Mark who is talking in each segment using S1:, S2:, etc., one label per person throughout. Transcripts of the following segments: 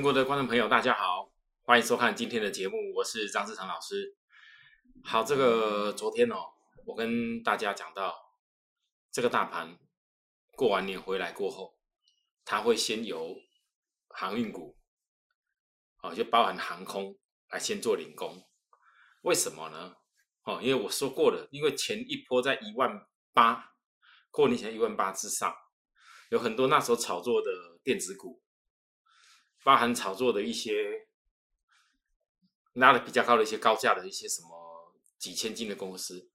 S1: 全国的观众朋友，大家好，欢迎收看今天的节目，我是张志成老师。好，这个昨天哦，我跟大家讲到，这个大盘过完年回来过后，它会先由航运股，哦，就包含航空来先做领工。为什么呢？哦，因为我说过了，因为前一波在一万八，过年前一万八之上，有很多那时候炒作的电子股。包含炒作的一些拉的比较高的一些高价的一些什么几千金的公司，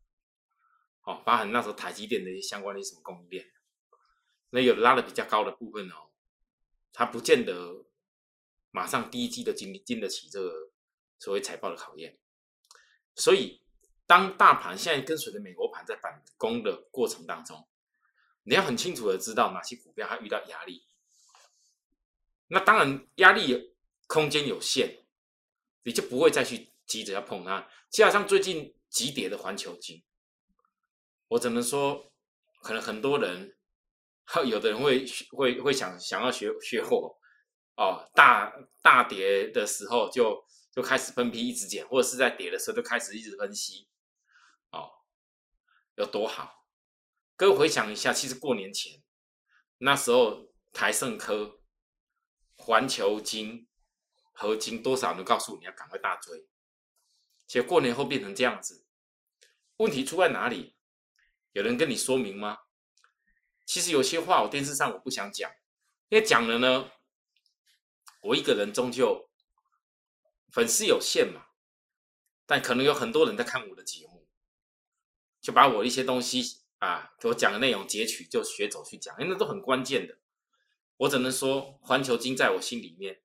S1: 哦，包含那时候台积电的一些相关的什么供应链，那有拉的比较高的部分哦，它不见得马上第一季的经经得起这个所谓财报的考验，所以当大盘现在跟随着美国盘在反攻的过程当中，你要很清楚的知道哪些股票它遇到压力。那当然，压力空间有限，你就不会再去急着要碰它。加上最近急跌的环球金，我只能说，可能很多人，有的人会会会想想要学学货哦，大大跌的时候就就开始分批一直减，或者是在跌的时候就开始一直分析，哦，有多好？各位回想一下，其实过年前那时候台盛科。环球金、合金多少能告诉你要赶快大追，结果过年后变成这样子，问题出在哪里？有人跟你说明吗？其实有些话我电视上我不想讲，因为讲了呢，我一个人终究粉丝有限嘛，但可能有很多人在看我的节目，就把我一些东西啊，给我讲的内容截取就学走去讲，因为那都很关键的。我只能说，环球金在我心里面，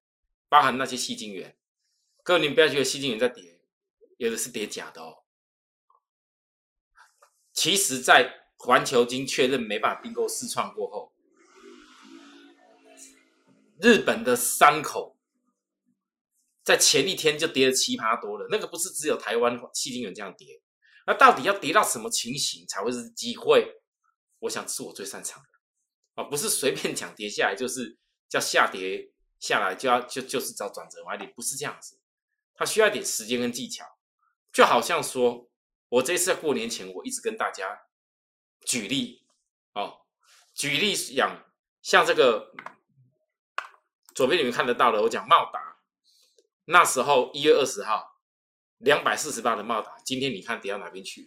S1: 包含那些细晶元。各位，你不要觉得细晶元在跌，有的是跌假的哦。其实，在环球金确认没办法并购试创过后，日本的三口在前一天就跌了七趴多了。那个不是只有台湾细晶元这样跌，那到底要跌到什么情形才会是机会？我想是我最擅长。啊不是随便讲跌下来就是叫下跌下来就要就就是找转折买点，不是这样子，它需要一点时间跟技巧。就好像说，我这次过年前，我一直跟大家举例哦，举例讲，像这个左边你们看得到的，我讲茂达，那时候一月二十号两百四十八的茂达，今天你看跌到哪边去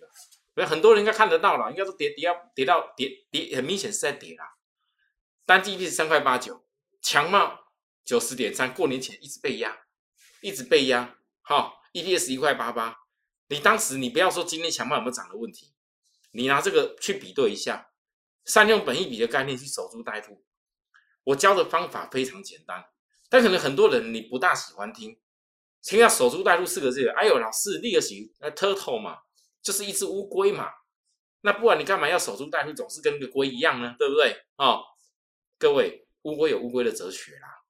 S1: 了？很多人应该看得到了，应该说跌跌到跌到跌跌，很明显是在跌啦。单 G P 是三块八九，强茂九十点三，过年前一直被压，一直被压。好，E P S 一块八八，你当时你不要说今天强茂有没有涨的问题，你拿这个去比对一下，善用本一比的概念去守株待兔。我教的方法非常简单，但可能很多人你不大喜欢听，听到守株待兔四个字，哎呦，老师立个起，那 turtle 嘛，就是一只乌龟嘛，那不然你干嘛要守株待兔，总是跟个龟一样呢？对不对？哦。各位，乌龟有乌龟的哲学啦。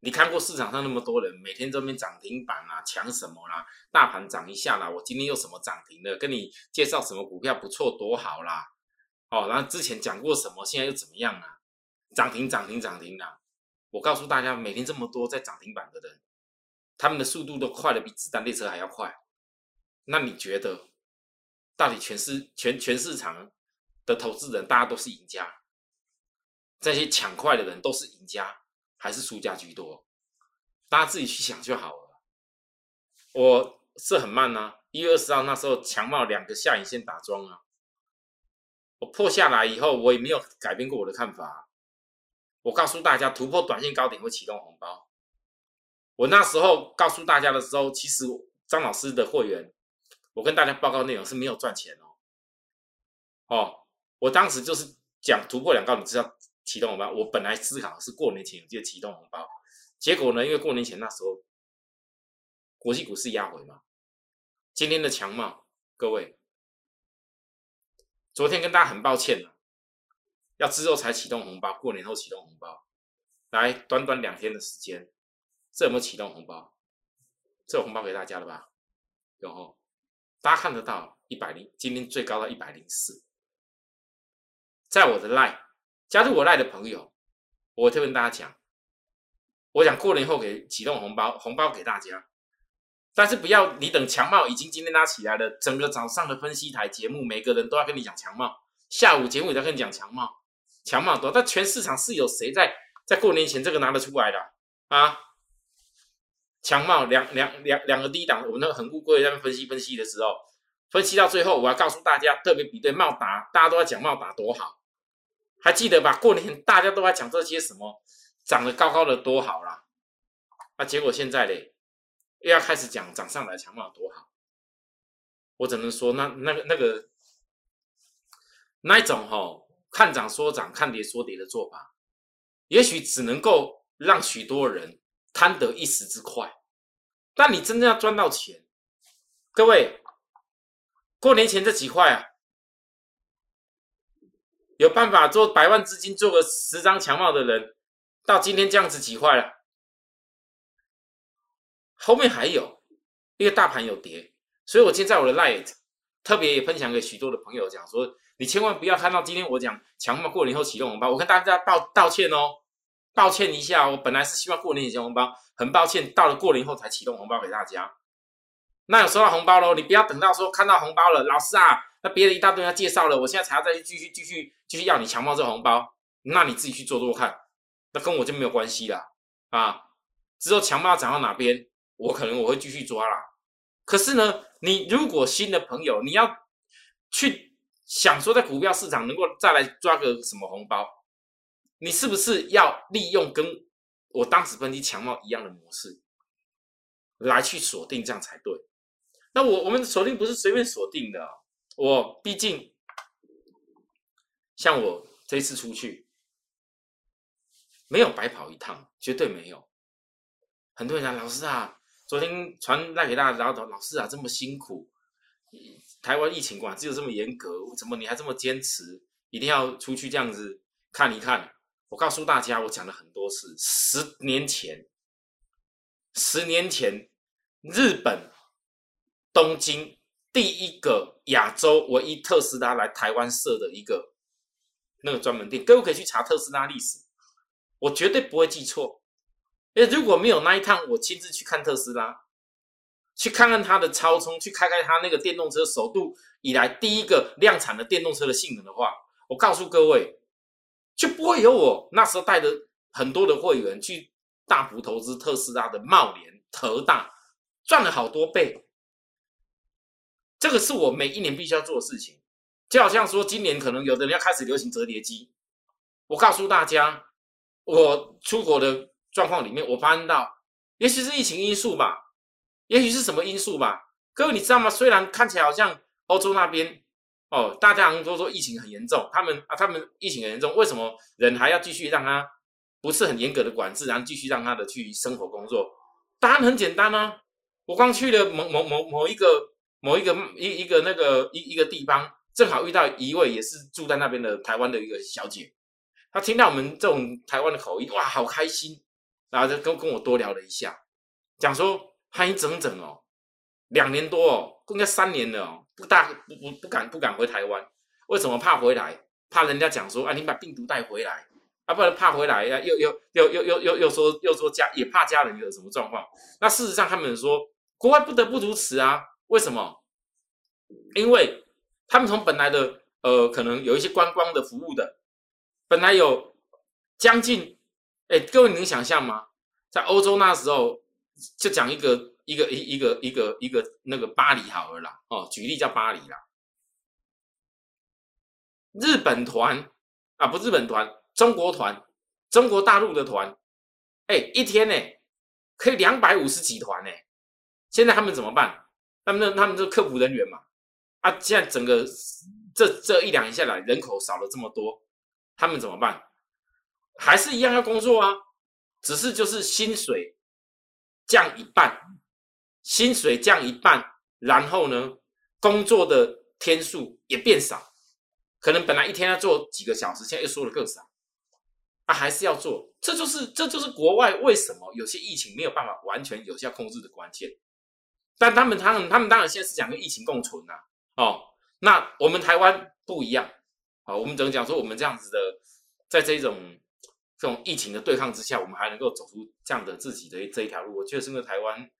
S1: 你看过市场上那么多人每天这边涨停板啊，抢什么啦？大盘涨一下啦，我今天又什么涨停了？跟你介绍什么股票不错，多好啦！哦，然后之前讲过什么，现在又怎么样啊？涨停涨停涨停啦！我告诉大家，每天这么多在涨停板的人，他们的速度都快的比子弹列车还要快。那你觉得，到底全市全全市场的投资人，大家都是赢家？这些抢快的人都是赢家还是输家居多？大家自己去想就好了。我是很慢呐，一月二十号那时候强冒两个下影线打桩啊，我破下来以后，我也没有改变过我的看法。我告诉大家，突破短线高点会启动红包。我那时候告诉大家的时候，其实张老师的会员，我跟大家报告内容是没有赚钱哦。哦，我当时就是讲突破两高，你知道。启动红包，我本来思考是过年前就启动红包，结果呢，因为过年前那时候国际股市压回嘛，今天的强嘛，各位，昨天跟大家很抱歉了，要之后才启动红包，过年后启动红包，来短短两天的时间，这有没有启动红包？这有红包给大家了吧？有后大家看得到一百零，今天最高到一百零四，在我的 line。加入我赖的朋友，我特别跟大家讲，我讲过年后给启动红包，红包给大家。但是不要你等强茂已经今天拉起来了，整个早上的分析台节目，每个人都要跟你讲强茂，下午节目也在跟你讲强茂，强茂多。但全市场是有谁在在过年前这个拿得出来的啊？强茂两两两两个低档，我们那个恒固柜在那分析分析的时候，分析到最后，我要告诉大家，特别比对茂达，大家都在讲茂达多好，还记得吧？过年大家都在讲这些什么涨得高高的多好啦，那结果现在嘞，又要开始讲涨上来强茂多好，我只能说，那那个那个那一种哈，看涨说涨，看跌说跌的做法，也许只能够让许多人。贪得一时之快，但你真正要赚到钱，各位，过年前这几块啊，有办法做百万资金做个十张强帽的人，到今天这样子几坏了，后面还有，因为大盘有跌，所以我今天在我的 light 特别也分享给许多的朋友讲说，你千万不要看到今天我讲强帽过年后启动红包，我跟大家道道歉哦。抱歉一下，我本来是希望过年以前红包，很抱歉，到了过年后才启动红包给大家。那有收到红包喽，你不要等到说看到红包了，老师啊，那别人一大堆要介绍了，我现在才要再去继续继续继续要你强包这红包，那你自己去做做看，那跟我就没有关系了啊。之后强包涨到哪边，我可能我会继续抓啦。可是呢，你如果新的朋友，你要去想说在股票市场能够再来抓个什么红包？你是不是要利用跟我当时分析强貌一样的模式来去锁定，这样才对？那我我们锁定不是随便锁定的，我毕竟像我这次出去没有白跑一趟，绝对没有。很多人讲老师啊，昨天传带给大家，然后老师啊这么辛苦，台湾疫情管制又这么严格，怎么你还这么坚持，一定要出去这样子看一看？我告诉大家，我讲了很多次，十年前，十年前，日本东京第一个亚洲唯一特斯拉来台湾设的一个那个专门店，各位可以去查特斯拉历史，我绝对不会记错。因为如果没有那一趟，我亲自去看特斯拉，去看看它的超充，去开开它那个电动车首度以来第一个量产的电动车的性能的话，我告诉各位。就不会有我那时候带的很多的会员去大幅投资特斯拉的茂联、特大，赚了好多倍。这个是我每一年必须要做的事情。就好像说，今年可能有的人要开始流行折叠机，我告诉大家，我出国的状况里面，我发现到，也许是疫情因素吧，也许是什么因素吧。各位你知道吗？虽然看起来好像欧洲那边。哦，大家都说疫情很严重，他们啊，他们疫情很严重，为什么人还要继续让他不是很严格的管制，然后继续让他的去生活工作？答案很简单啊，我刚去了某某某某一个某一个一一个那个一一个地方，正好遇到一位也是住在那边的台湾的一个小姐，她听到我们这种台湾的口音，哇，好开心，然后就跟跟我多聊了一下，讲说她一整整哦，两年多哦，应该三年了哦。不大不不不敢不敢回台湾，为什么怕回来？怕人家讲说啊，你把病毒带回来啊，不然怕回来呀，又又又又又又又说又说家也怕家人有什么状况。那事实上他们说国外不得不如此啊，为什么？因为他们从本来的呃可能有一些观光的服务的，本来有将近哎，各位能想象吗？在欧洲那时候就讲一个。一个一一个一个一个那个巴黎好了啦，哦，举例叫巴黎啦。日本团啊，不日本团，中国团，中国大陆的团，哎，一天呢可以两百五十几团呢。现在他们怎么办？他们他们这客服人员嘛，啊，现在整个这这一两年下来，人口少了这么多，他们怎么办？还是一样要工作啊，只是就是薪水降一半。薪水降一半，然后呢，工作的天数也变少，可能本来一天要做几个小时，现在又说的更少，啊，还是要做，这就是这就是国外为什么有些疫情没有办法完全有效控制的关键。但他们他们他们当然现在是讲跟疫情共存呐，哦，那我们台湾不一样，啊，我们只能讲说我们这样子的，在这种这种疫情的对抗之下，我们还能够走出这样的自己的这一条路，我觉得是因为台湾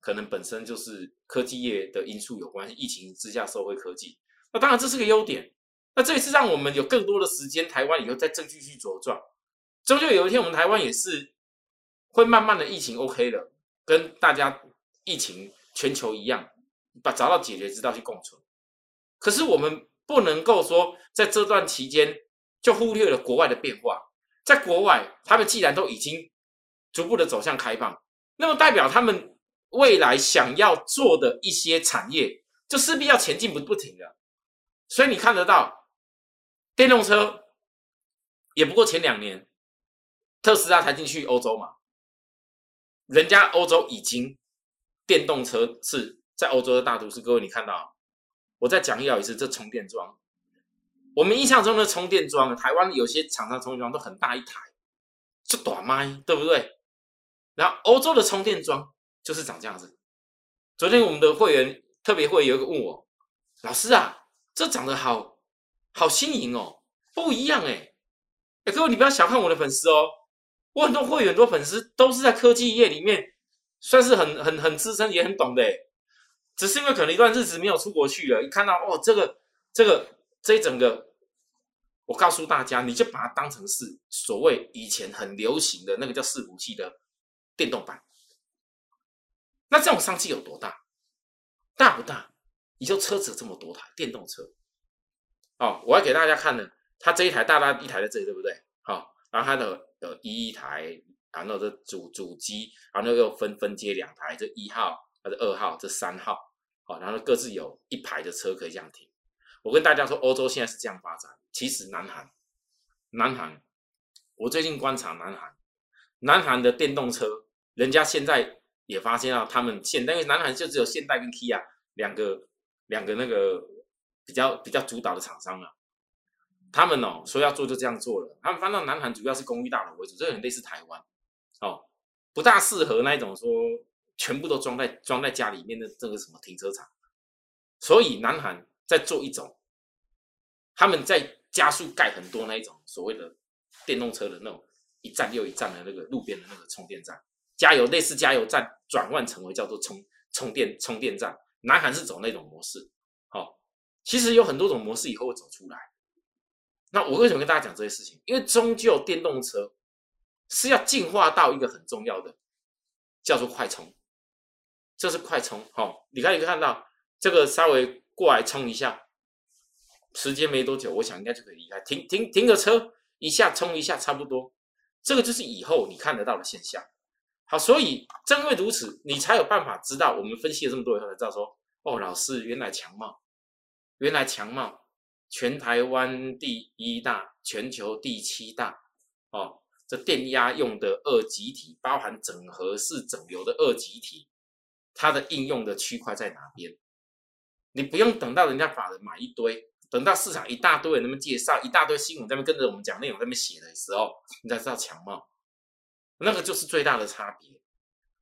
S1: 可能本身就是科技业的因素有关，疫情之下社会科技，那当然这是个优点。那这一次让我们有更多的时间，台湾以后再继续茁壮，终究有一天我们台湾也是会慢慢的疫情 OK 了，跟大家疫情全球一样，把找到解决之道去共存。可是我们不能够说在这段期间就忽略了国外的变化。在国外，他们既然都已经逐步的走向开放，那么代表他们未来想要做的一些产业，就势必要前进不不停的。所以你看得到，电动车也不过前两年，特斯拉才进去欧洲嘛，人家欧洲已经电动车是在欧洲的大都市。各位，你看到，我再讲一一次，这充电桩。我们印象中的充电桩，台湾有些厂商充电桩都很大一台，就短麦，对不对？然后欧洲的充电桩就是长这样子。昨天我们的会员特别会有一个问我，老师啊，这长得好好新颖哦，不一样哎。哎，各位你不要小看我的粉丝哦，我很多会员、很多粉丝都是在科技业里面算是很很很资深，也很懂的。只是因为可能一段日子没有出国去了，一看到哦，这个这个。这一整个，我告诉大家，你就把它当成是所谓以前很流行的那个叫伺服器的电动版。那这种商机有多大？大不大？你就车子这么多台电动车，哦，我要给大家看的，它这一台大大一台在这里，对不对？好，然后它的有一台，然后这主主机，然后又分分接两台，这一号，还是二号，这三号，好，然后各自有一排的车可以这样停。我跟大家说，欧洲现在是这样发展。其实南韩，南韩，我最近观察南韩，南韩的电动车，人家现在也发现到他们现，因为南韩就只有现代跟 Kia 两个两个那个比较比较主导的厂商啊。他们哦说要做就这样做了。他们翻到南韩主要是公寓大楼为主，这很类似台湾哦，不大适合那一种说全部都装在装在家里面的这个什么停车场。所以南韩。在做一种，他们在加速盖很多那一种所谓的电动车的那种一站又一站的那个路边的那个充电站，加油类似加油站转换成为叫做充充电充电站。南韩是走那种模式，好，其实有很多种模式以后会走出来。那我为什么跟大家讲这些事情？因为终究电动车是要进化到一个很重要的叫做快充，这是快充。好，你可以看到这个稍微。过来充一下，时间没多久，我想应该就可以离开。停停停个车，一下充一下，差不多。这个就是以后你看得到的现象。好，所以正因为如此，你才有办法知道。我们分析了这么多以后，才知道说，哦，老师原来强茂，原来强茂，全台湾第一大，全球第七大。哦，这电压用的二极体，包含整合式整流的二极体，它的应用的区块在哪边？你不用等到人家法人买一堆，等到市场一大堆人那么介绍，一大堆新闻在那跟着我们讲内容在那写的时候，你才知道强貌，那个就是最大的差别。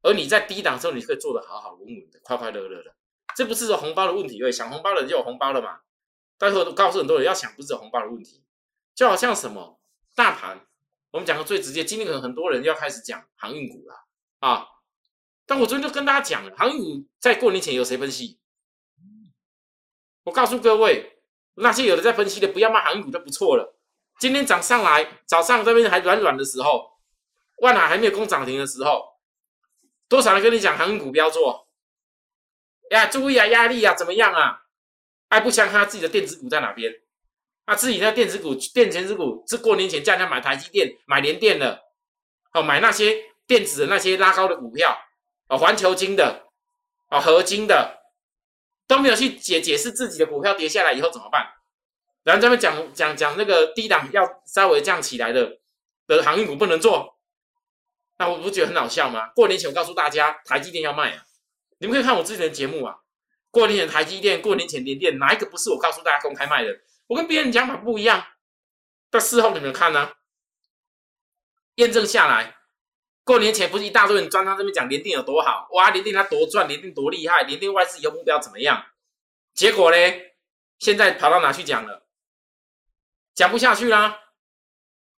S1: 而你在低档时候，你可以做的好好稳稳的，快快乐乐的，这不是说红包的问题，因为想红包的人就有红包了嘛。待会都告诉很多人要想，不是红包的问题，就好像什么大盘，我们讲个最直接，今天可能很多人要开始讲航运股了啊。但我昨天就跟大家讲了，航运股在过年前有谁分析？我告诉各位，那些有的在分析的，不要卖航运股就不错了。今天涨上来，早上这边还软软的时候，万海还没有攻涨停的时候，多少人跟你讲航运股不要做？呀，注意啊，压力啊，怎么样啊？爱不枪他自己的电子股在哪边？啊，自己那电子股、电前子股，是过年前叫人家买台积电、买联电的，哦，买那些电子的那些拉高的股票，哦，环球金的，哦，合金的。都没有去解解释自己的股票跌下来以后怎么办？然后这边讲讲讲那个低档要稍微降起来的的航运股不能做，那我不觉得很好笑吗？过年前我告诉大家台积电要卖啊，你们可以看我之前的节目啊。过年前台积电，过年前联电，哪一个不是我告诉大家公开卖的？我跟别人讲法不一样，但事后你们看呢？验证下来。过年前不是一大堆人专他这边讲联电有多好，哇，联电它多赚，联电多厉害，联电外资以后目标怎么样？结果呢？现在跑到哪去讲了？讲不下去啦！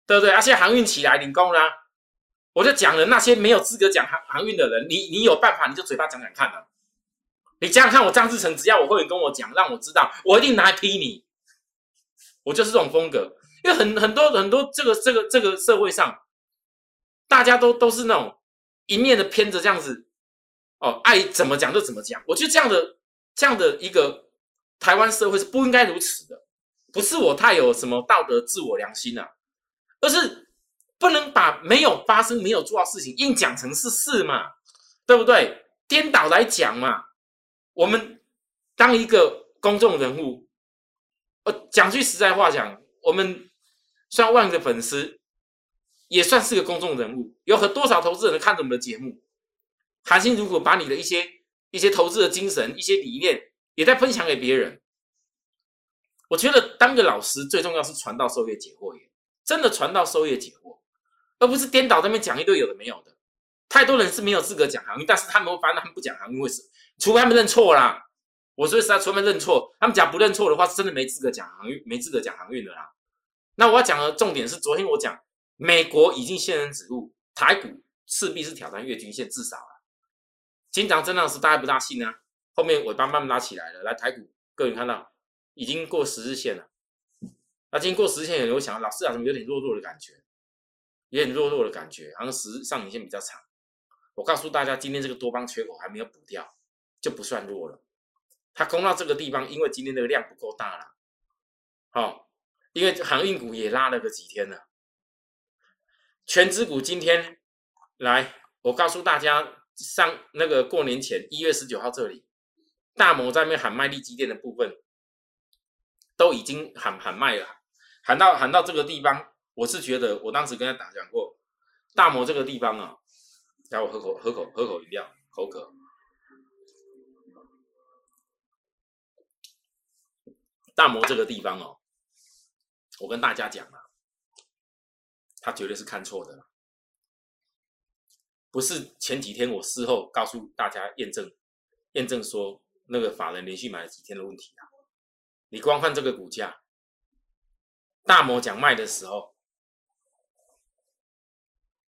S1: 对不对？而且航运起来领工啦，我就讲了那些没有资格讲航航运的人，你你有办法你就嘴巴讲讲看啊。你这样看我张志成，只要我会员跟我讲，让我知道，我一定拿来批你。我就是这种风格，因为很很多很多这个这个这个社会上，大家都都是那种一面的偏着这样子，哦，爱怎么讲就怎么讲。我觉得这样的这样的一个台湾社会是不应该如此的，不是我太有什么道德自我良心啊，而是不能把没有发生没有做到事情硬讲成是事嘛，对不对？颠倒来讲嘛。我们当一个公众人物，呃，讲句实在话讲，我们算万个粉丝，也算是个公众人物。有很多少投资人看着我们的节目，韩信如果把你的一些一些投资的精神、一些理念，也在分享给别人。我觉得当个老师最重要是传道授业解惑，也真的传道授业解惑，而不是颠倒那边讲一堆有的没有的。太多人是没有资格讲航运，但是他们会发现他们不讲航运，为什么？除非他们认错啦，我说实在，除非认错，他们讲不认错的话，是真的没资格讲航运，没资格讲航运的啦。那我要讲的重点是，昨天我讲美国已经仙人指路，台股势必是挑战月均线，至少啊。经常震荡时大家不大信啊，后面尾巴慢慢拉起来了。来台股，各位看到已经过十日线了。那今天过十日线，有人想，老师啊，怎么有点弱弱的感觉？有点弱弱的感觉，好像十日上影线比较长。我告诉大家，今天这个多方缺口还没有补掉。就不算弱了，它攻到这个地方，因为今天这个量不够大了，好，因为航运股也拉了个几天了，全指股今天来，我告诉大家，上那个过年前一月十九号这里，大摩在那边喊卖力基电的部分，都已经喊喊卖了，喊到喊到这个地方，我是觉得我当时跟他打讲过，大摩这个地方啊，让我喝口喝口喝口饮料，口渴。大摩这个地方哦，我跟大家讲啊，他绝对是看错的，不是前几天我事后告诉大家验证，验证说那个法人连续买了几天的问题啊。你光看这个股价，大摩讲卖的时候，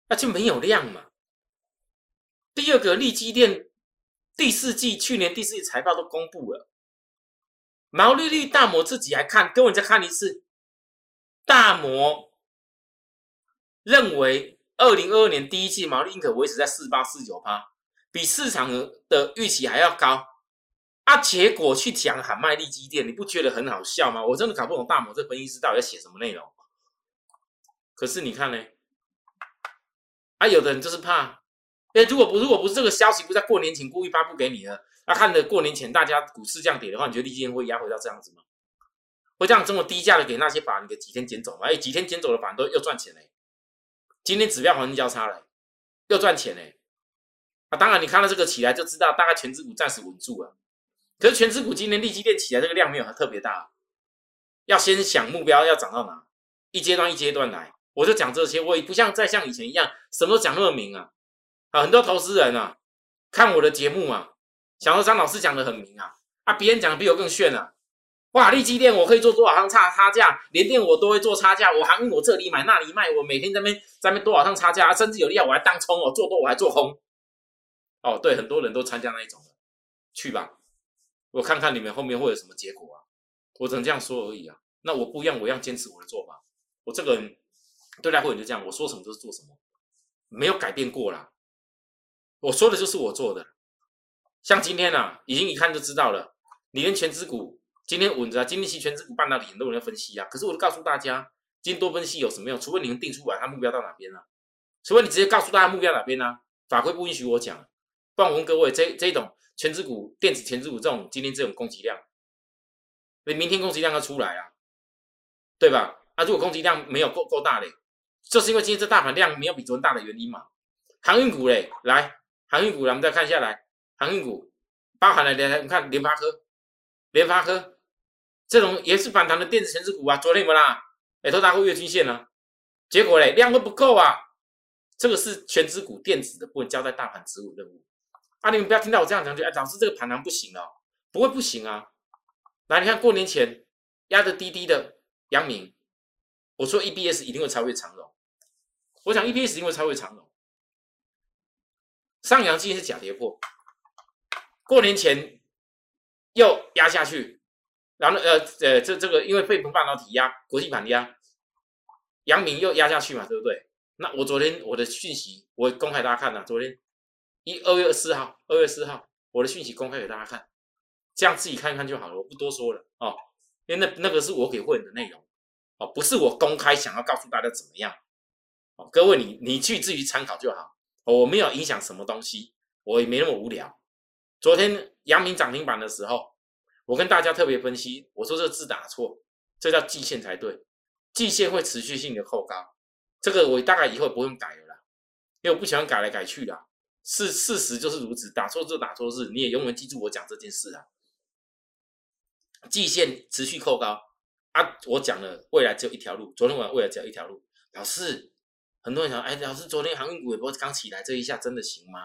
S1: 那就没有量嘛。第二个利基店第四季去年第四季财报都公布了。毛利率大摩自己还看，跟我再看一次。大摩认为，二零二二年第一季毛利应可维持在四八四九八，比市场的预期还要高。啊，结果去讲喊卖力基电，你不觉得很好笑吗？我真的搞不懂大摩这分析师到底在写什么内容。可是你看呢？啊，有的人就是怕，哎，如果不如果不是这个消息，不在过年前故意发布给你的。那看着过年前大家股市这样跌的话，你觉得利基会压回到这样子吗？会这样这么低价的给那些法人给几天捡走吗？哎，几天捡走的法人都又赚钱嘞。今天指标黄金交叉了，又赚钱嘞。啊，当然你看到这个起来就知道，大概全指股暂时稳住了。可是全指股今天利基电起来这个量没有特别大，要先想目标要涨到哪，一阶段一阶段来。我就讲这些，我也不像再像以前一样什么都讲那么明啊。啊，很多投资人啊看我的节目啊。想说张老师讲的很明啊，啊，别人讲的比我更炫啊！哇，利基店我可以做多少趟差差价，连电我都会做差价，我航运我这里买那里卖，我每天在那边在那边多少趟差价，甚至有利啊，我还当冲哦，做多我还做空。哦，对，很多人都参加那一种的，去吧，我看看你们后面会有什么结果啊！我只能这样说而已啊。那我不一样，我一样坚持我的做法。我这个人对待会员就这样，我说什么就是做什么，没有改变过啦。我说的就是我做的。像今天啊，已经一看就知道了。你连全指股今天稳着啊，今天期全指股半导体很多人要分析啊。可是我都告诉大家，今天多分析有什么用？除非你们定出来，它目标到哪边了？除非你直接告诉大家目标哪边呢？法规不允许我讲。不然我问各位，这这种全指股、电子全指股这种今天这种供给量，你明天供给量要出来啊，对吧？啊，如果供给量没有够够大嘞，就是因为今天这大盘量没有比昨天大的原因嘛。航运股嘞，来，航运股，我们再看下来。航运股包含了联，你看联发科，联发科这种也是反弹的电子全值股啊，昨天不啦，哎都打过月均线了，结果嘞量都不够啊，这个是全值股电子的部分交代大盘持股任务。啊，你们不要听到我这样讲就哎，老师这个盘盘不行哦，不会不行啊，来你看过年前压的低低的阳明，我说 EBS 一定会超越长荣，我想 EBS 一定会超越长荣。上扬今天是假跌破，过年前又压下去，然后呃呃这这个因为被半导体压，国际盘压，阳明又压下去嘛，对不对？那我昨天我的讯息我公开大家看了，昨天一二月四号，二月四号我的讯息公开给大家看，这样自己看一看就好了，我不多说了哦，因为那那个是我给会员的内容哦，不是我公开想要告诉大家怎么样哦，各位你你去自己参考就好。我没有影响什么东西，我也没那么无聊。昨天阳明涨停板的时候，我跟大家特别分析，我说这个字打错，这叫季线才对，季线会持续性的扣高，这个我大概以后不用改了啦，因为我不喜欢改来改去的，事事实就是如此，打错字打错字，你也永远记住我讲这件事啊。季线持续扣高啊，我讲了未来只有一条路，昨天晚上未来只有一条路，老师。很多人想，哎，老师，昨天航运股也不刚起来，这一下真的行吗？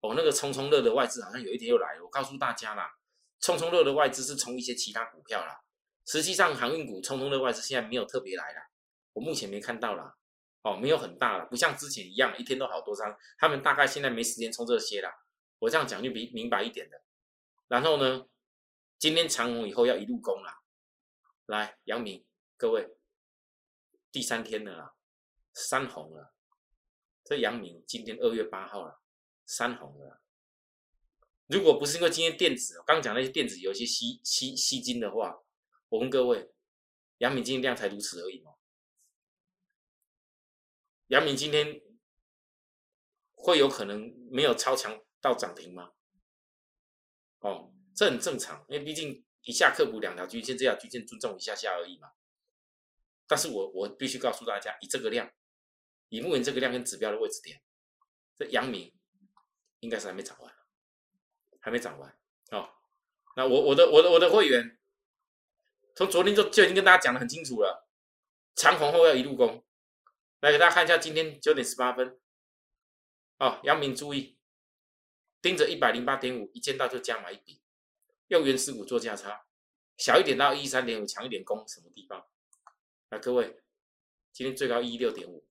S1: 哦，那个冲冲乐的外资好像有一天又来了。我告诉大家啦，冲冲乐的外资是冲一些其他股票啦。实际上，航运股冲冲乐外资现在没有特别来了，我目前没看到啦。哦，没有很大了，不像之前一样，一天都好多张。他们大概现在没时间冲这些了。我这样讲就明明白一点的。然后呢，今天长虹以后要一路攻了。来，杨明，各位，第三天了啦。三红了，这杨明今天二月八号了，三红了。如果不是因为今天电子，刚讲那些电子有一些吸吸吸金的话，我问各位，阳明今天量才如此而已吗？阳明今天会有可能没有超强到涨停吗？哦，这很正常，因为毕竟一下克补两条均线，这条均线尊重一下下而已嘛。但是我我必须告诉大家，以这个量。以目前这个量跟指标的位置点，这阳明应该是还没涨完，还没涨完哦。那我我的我的我的会员，从昨天就就已经跟大家讲的很清楚了，长红后要一路攻。来给大家看一下，今天九点十八分，哦，杨明注意，盯着一百零八点五，一见到就加买一笔，用原始股做价差，小一点到一三点五，强一点攻什么地方？来，各位，今天最高一六点五。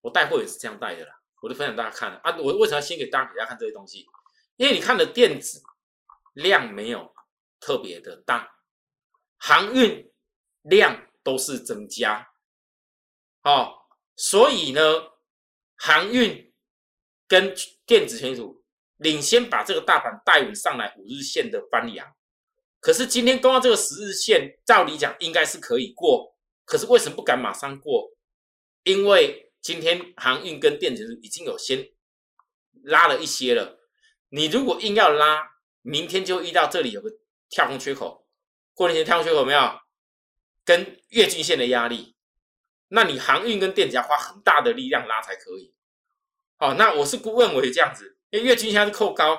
S1: 我带货也是这样带的啦，我就分享大家看了啊。我为什么要先给大家看这些东西？因为你看的电子量没有特别的大，航运量都是增加，哦，所以呢，航运跟电子全组领先把这个大盘带稳上来五日线的翻阳。可是今天攻到这个十日线，照理讲应该是可以过，可是为什么不敢马上过？因为今天航运跟电子已经有先拉了一些了，你如果硬要拉，明天就遇到这里有个跳空缺口，过年前跳空缺口没有？跟月均线的压力，那你航运跟电子要花很大的力量拉才可以。哦，那我是不认为这样子，因为月均线是扣高，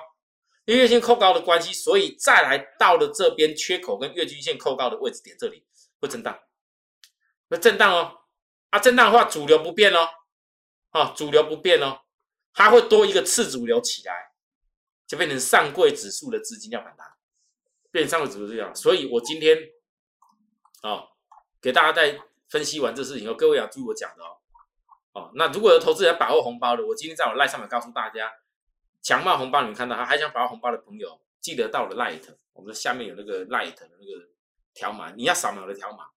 S1: 因为月线扣高的关系，所以再来到了这边缺口跟月均线扣高的位置点这里会震荡，会震荡哦。啊，震荡的话，主流不变哦，啊，主流不变哦，它会多一个次主流起来，就变成上柜指数的资金要反弹，变成上柜指数这样。所以我今天，哦，给大家在分析完这事情后，各位要注意我讲的哦，哦，那如果有投资人把握红包的，我今天在我赖上面告诉大家，强茂红包你们看到，还想把握红包的朋友，记得到了 Light，我们下面有那个 Light 的那个条码，你要扫描的条码。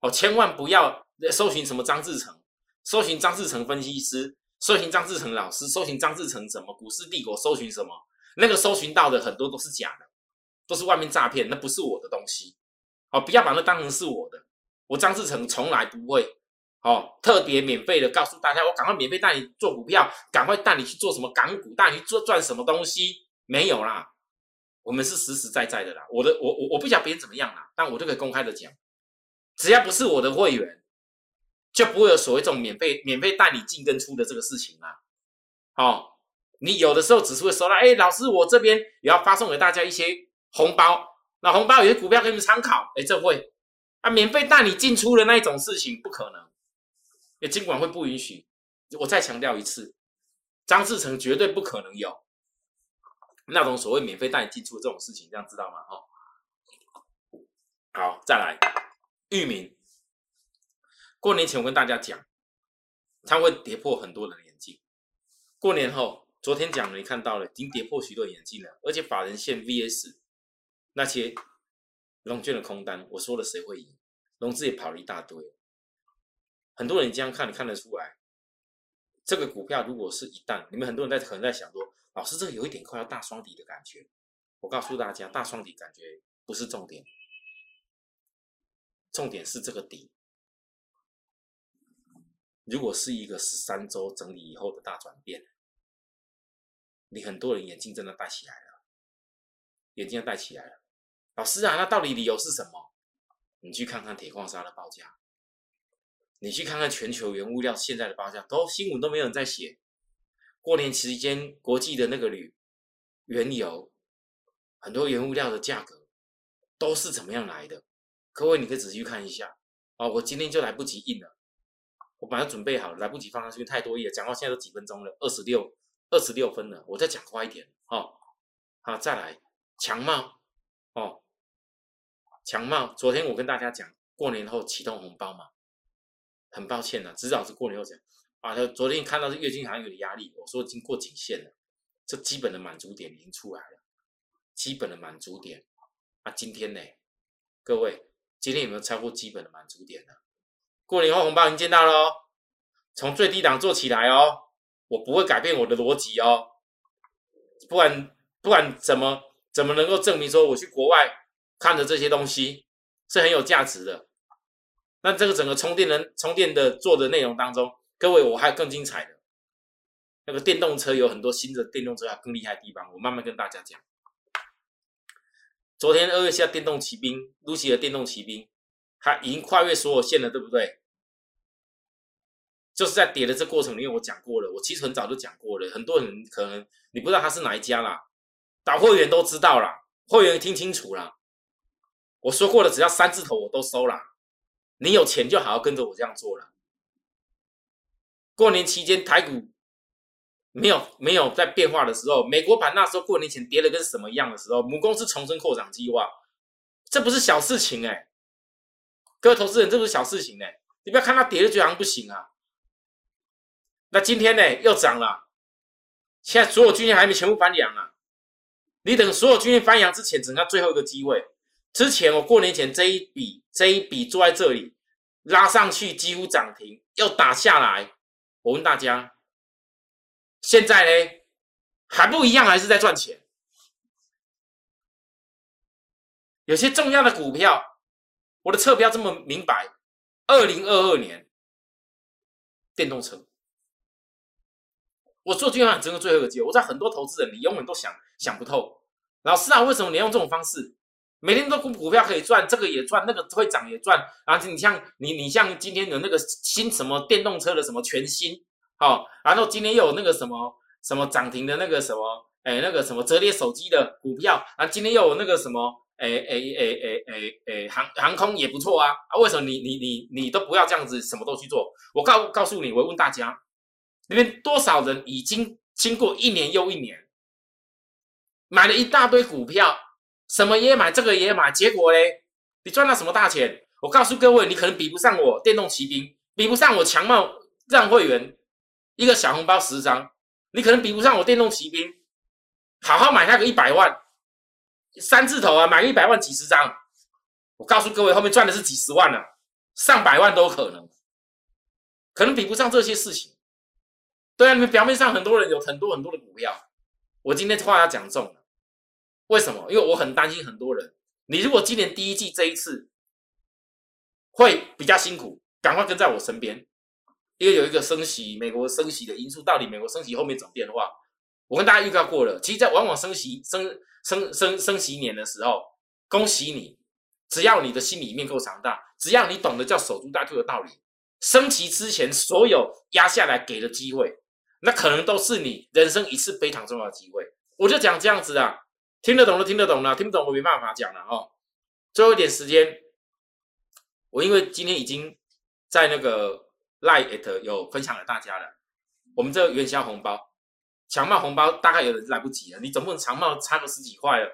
S1: 哦，千万不要搜寻什么张志成，搜寻张志成分析师，搜寻张志成老师，搜寻张志成什么股市帝国，搜寻什么？那个搜寻到的很多都是假的，都是外面诈骗，那不是我的东西。哦，不要把那当成是我的，我张志成从来不会哦特别免费的告诉大家，我赶快免费带你做股票，赶快带你去做什么港股，带你去做赚什么东西？没有啦，我们是实实在在的啦。我的，我我我不讲别人怎么样啦，但我就可以公开的讲。只要不是我的会员，就不会有所谓这种免费免费带你进跟出的这个事情啦。好，你有的时候只是会收到，哎，老师，我这边也要发送给大家一些红包，那红包有些股票给你们参考，哎，这会啊，免费带你进出的那一种事情不可能，也尽管会不允许。我再强调一次，张志成绝对不可能有那种所谓免费带你进出的这种事情，这样知道吗？哦，好，再来。域名过年前我跟大家讲，它会跌破很多人的眼镜。过年后，昨天讲了，你看到了，已经跌破许多眼镜了，而且法人线 VS 那些龙券的空单，我说了谁会赢？融资也跑了一大堆，很多人这样看，你看得出来，这个股票如果是一旦，你们很多人在可能在想说，老师这个有一点快要大双底的感觉。我告诉大家，大双底感觉不是重点，重点是这个底。如果是一个十三周整理以后的大转变，你很多人眼镜真的戴起来了，眼镜戴起来了。老师啊，那到底理由是什么？你去看看铁矿砂的报价，你去看看全球原物料现在的报价，都新闻都没有人在写。过年期间，国际的那个铝、原油。很多原物料的价格都是怎么样来的？各位，你可以仔细看一下啊！我今天就来不及印了，我本来准备好，来不及放上去，太多页，讲到现在都几分钟了，二十六二十六分了，我再讲快一点哦。好，再来强茂哦，强茂，昨天我跟大家讲，过年后启动红包嘛，很抱歉呢，至少是过年后讲啊。他昨天看到是月均行有点压力，我说已经过颈线了，这基本的满足点已经出来了。基本的满足点啊，今天呢，各位，今天有没有超过基本的满足点呢？过年后红包已经见到了哦，从最低档做起来哦，我不会改变我的逻辑哦，不管不管怎么怎么能够证明说我去国外看的这些东西是很有价值的，那这个整个充电的充电的做的内容当中，各位我还有更精彩的，那个电动车有很多新的电动车还更厉害的地方，我慢慢跟大家讲。昨天二月下电动骑兵，Lucy 的电动骑兵，它已经跨越所有线了，对不对？就是在跌的这过程里面，我讲过了，我其实很早就讲过了，很多人可能你不知道它是哪一家啦，打会员都知道啦，会员听清楚啦。我说过了，只要三字头我都收了，你有钱就好好跟着我这样做了。过年期间台股。没有没有在变化的时候，美国盘那时候过年前跌的跟什么一样的时候，母公司重申扩展计划，这不是小事情哎，各位投资人，这不是小事情哎，你不要看它跌了就好像不行啊。那今天呢又涨了，现在所有均线还没全部翻阳啊，你等所有均线翻阳之前，等下最后一个机会。之前我过年前这一笔这一笔坐在这里拉上去几乎涨停，又打下来，我问大家。现在呢，还不一样，还是在赚钱。有些重要的股票，我的侧标这么明白。二零二二年，电动车，我做金融整个最后一个机会。我在很多投资人，你永远都想想不透。老师啊，为什么你用这种方式，每天都股股票可以赚，这个也赚，那个会涨也赚。然后你像你你像今天有那个新什么电动车的什么全新。好，然后今天又有那个什么什么涨停的那个什么，哎，那个什么折叠手机的股票啊，今天又有那个什么，哎哎哎哎哎哎，航航空也不错啊，啊，为什么你你你你都不要这样子，什么都去做？我告告诉你，我问大家，里面多少人已经经过一年又一年，买了一大堆股票，什么也买，这个也买，结果嘞，你赚到什么大钱？我告诉各位，你可能比不上我电动骑兵，比不上我强茂让会员。一个小红包十张，你可能比不上我电动骑兵，好好买那个一百万，三字头啊，买一百万几十张，我告诉各位，后面赚的是几十万了，上百万都可能，可能比不上这些事情。对啊，你们表面上很多人有很多很多的股票，我今天话要讲重了，为什么？因为我很担心很多人，你如果今年第一季这一次会比较辛苦，赶快跟在我身边。因为有一个升息，美国升息的因素，到底美国升息后面怎么变化？我跟大家预告过了。其实，在往往升息、升升升升息年的时候，恭喜你，只要你的心里面够强大，只要你懂得叫守株待兔的道理，升息之前所有压下来给的机会，那可能都是你人生一次非常重要的机会。我就讲这样子啊，听得懂的听得懂了，听不懂我没办法讲了哦。最后一点时间，我因为今天已经在那个。赖 it 有分享给大家了，我们这个元宵红包，强茂红包大概有人来不及了，你总不能强茂差个十几块了，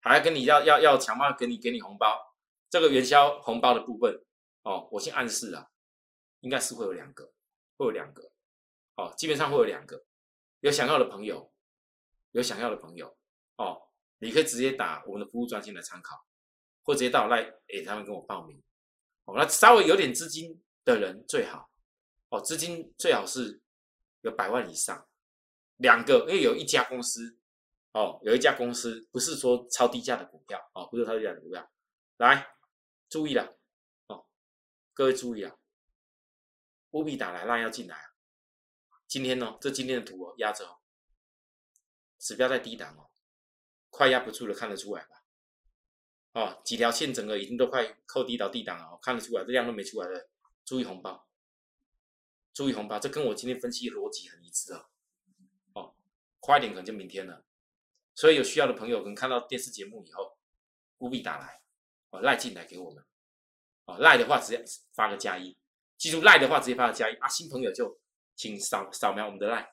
S1: 还要跟你要要要强茂给你给你红包，这个元宵红包的部分哦，我先暗示啊，应该是会有两个，会有两个，哦，基本上会有两个。有想要的朋友，有想要的朋友，哦，你可以直接打我们的服务专线来参考，或直接到来诶，他们跟我报名。哦，那稍微有点资金的人最好，哦，资金最好是有百万以上，两个，因为有一家公司，哦，有一家公司不是说超低价的股票，哦，不是超低价的股票，来注意了，哦，各位注意了，务必打来让要进来。今天呢，这今天的图哦，压着哦，指标在低档哦，快压不住了，看得出来吧？哦，几条线整个已经都快扣低到低档了哦，看得出来，这量都没出来的，注意红包，注意红包，这跟我今天分析逻辑很一致哦。哦，快一点可能就明天了，所以有需要的朋友可能看到电视节目以后，务必打来哦，赖进来给我们哦，赖的话直接发个加一，记住赖的话直接发个加一啊，新朋友就。请扫扫描我们的赖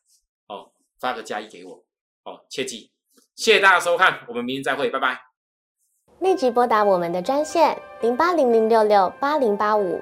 S1: 哦，发个加一给我，哦，切记，谢谢大家收看，我们明天再会，拜拜。
S2: 立即拨打我们的专线零八零零六六八零八五